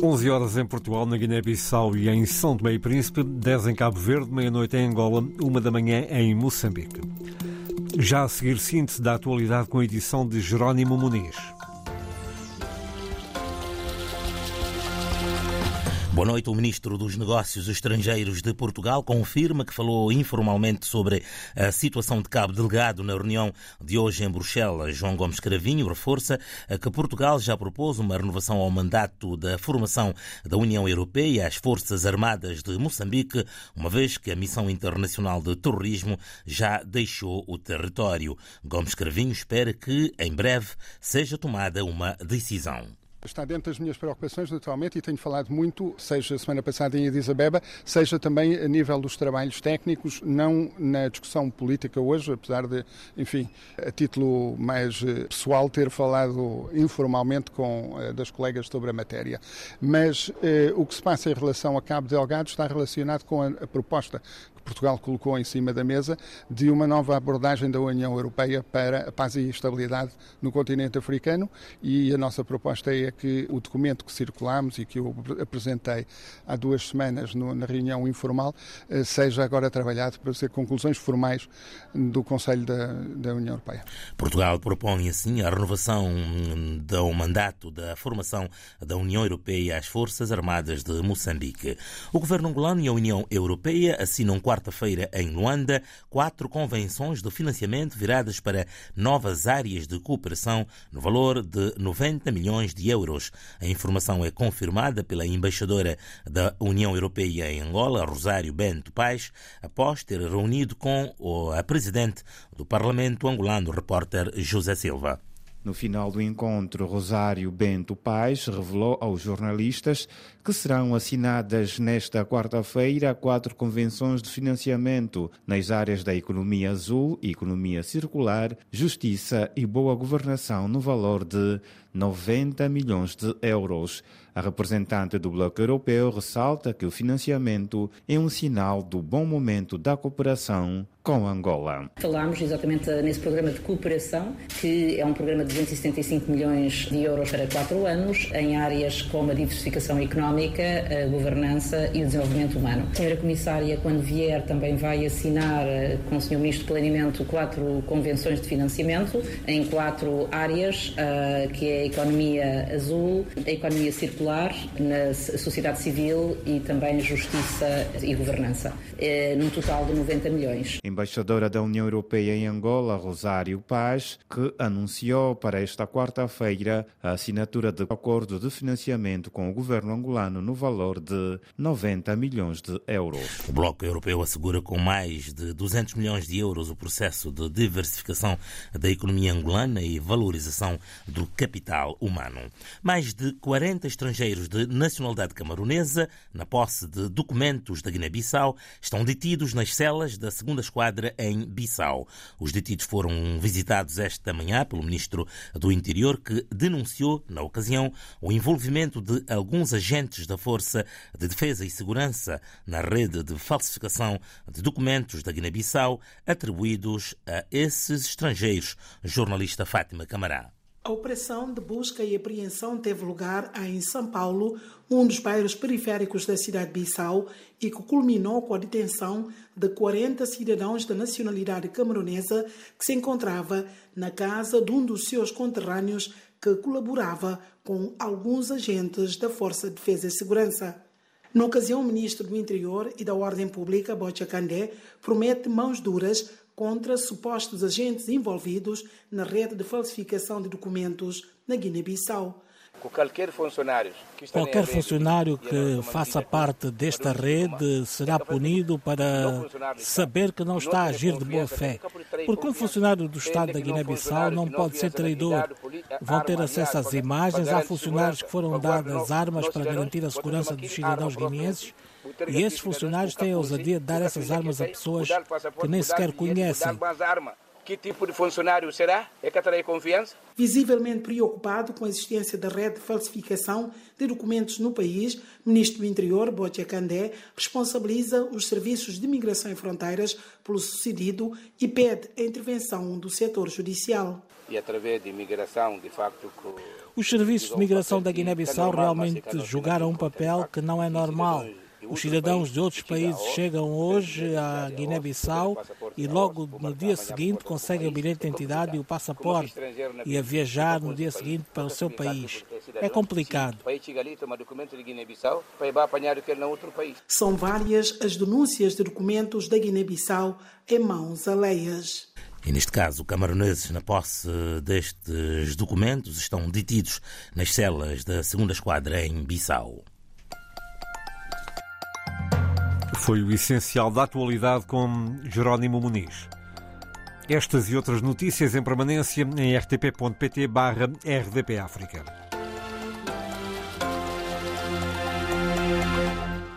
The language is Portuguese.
11 horas em Portugal, na Guiné-Bissau e em São Tomé e Príncipe, 10 em Cabo Verde, meia-noite em Angola, 1 da manhã em Moçambique. Já a seguir, síntese da atualidade com a edição de Jerónimo Muniz. Boa noite. O ministro dos Negócios Estrangeiros de Portugal confirma que falou informalmente sobre a situação de cabo delegado na reunião de hoje em Bruxelas. João Gomes Cravinho reforça que Portugal já propôs uma renovação ao mandato da formação da União Europeia às Forças Armadas de Moçambique, uma vez que a missão internacional de terrorismo já deixou o território. Gomes Cravinho espera que, em breve, seja tomada uma decisão. Está dentro das minhas preocupações, naturalmente, e tenho falado muito, seja semana passada em Addis Abeba, seja também a nível dos trabalhos técnicos, não na discussão política hoje, apesar de, enfim, a título mais eh, pessoal, ter falado informalmente com uh, das colegas sobre a matéria. Mas uh, o que se passa em relação a Cabo Delgado está relacionado com a, a proposta Portugal colocou em cima da mesa de uma nova abordagem da União Europeia para a paz e estabilidade no continente africano e a nossa proposta é que o documento que circulamos e que eu apresentei há duas semanas no, na reunião informal eh, seja agora trabalhado para ser conclusões formais do Conselho da, da União Europeia. Portugal propõe assim a renovação do mandato da formação da União Europeia às Forças Armadas de Moçambique. O governo angolano e a União Europeia assinam quarta-feira em Luanda, quatro convenções de financiamento viradas para novas áreas de cooperação no valor de 90 milhões de euros. A informação é confirmada pela embaixadora da União Europeia em Angola, Rosário Bento Paz, após ter reunido com a presidente do Parlamento angolano, o repórter José Silva. No final do encontro, Rosário Bento Paz revelou aos jornalistas que serão assinadas nesta quarta-feira quatro convenções de financiamento nas áreas da economia azul, economia circular, justiça e boa governação no valor de 90 milhões de euros. A representante do Bloco Europeu ressalta que o financiamento é um sinal do bom momento da cooperação com Angola. Falámos exatamente nesse programa de cooperação, que é um programa de 275 milhões de euros para quatro anos, em áreas como a diversificação económica, a governança e o desenvolvimento humano. A senhora Comissária, quando vier, também vai assinar eh, com o Sr. Ministro do Planeamento quatro convenções de financiamento em quatro áreas, eh, que é a economia azul, a economia circular, na sociedade civil e também justiça e governança, eh, num total de 90 milhões embaixadora da União Europeia em Angola, Rosário Paz, que anunciou para esta quarta-feira a assinatura de acordo de financiamento com o governo angolano no valor de 90 milhões de euros. O Bloco Europeu assegura com mais de 200 milhões de euros o processo de diversificação da economia angolana e valorização do capital humano. Mais de 40 estrangeiros de nacionalidade camaronesa, na posse de documentos da Guiné-Bissau, estão detidos nas celas da segunda esquadra quadra em Bissau. Os detidos foram visitados esta manhã pelo ministro do Interior, que denunciou, na ocasião, o envolvimento de alguns agentes da Força de Defesa e Segurança na rede de falsificação de documentos da Guiné-Bissau atribuídos a esses estrangeiros. Jornalista Fátima Camará. A operação de busca e apreensão teve lugar em São Paulo, um dos bairros periféricos da cidade de Bissau, e que culminou com a detenção de 40 cidadãos da nacionalidade camaronesa que se encontrava na casa de um dos seus conterrâneos que colaborava com alguns agentes da Força de Defesa e Segurança. Na ocasião, o ministro do Interior e da Ordem Pública, Bocha Candé, promete mãos duras contra supostos agentes envolvidos na rede de falsificação de documentos na Guiné-Bissau. Qualquer funcionário que, Qualquer funcionário que faça parte desta rede será punido para saber que não está a agir de boa fé. Porque um funcionário do Estado da Guiné-Bissau não pode ser traidor. Vão ter acesso às imagens. Há funcionários que foram dadas armas para garantir a segurança dos cidadãos guineenses e esses funcionários têm a ousadia de dar essas armas a pessoas que nem sequer conhecem. Que tipo de funcionário será? É que atrair confiança? Visivelmente preocupado com a existência da rede de falsificação de documentos no país, o ministro do Interior, Botia Candé, responsabiliza os serviços de migração e fronteiras pelo sucedido e pede a intervenção do setor judicial. e através de imigração, de facto. Os serviços de migração da Guiné-Bissau realmente jogaram um papel que não é normal. Os cidadãos de outros países chegam hoje à Guiné-Bissau e logo no dia seguinte conseguem o bilhete de identidade e o passaporte e a viajar no dia seguinte para o seu país. É complicado. São várias as denúncias de documentos da Guiné-Bissau em mãos alheias. E neste caso, camaroneses na posse destes documentos estão detidos nas celas da segunda esquadra em Bissau. Foi o essencial da atualidade com Jerónimo Muniz. Estas e outras notícias em permanência em rtp.pt/rdpafrica.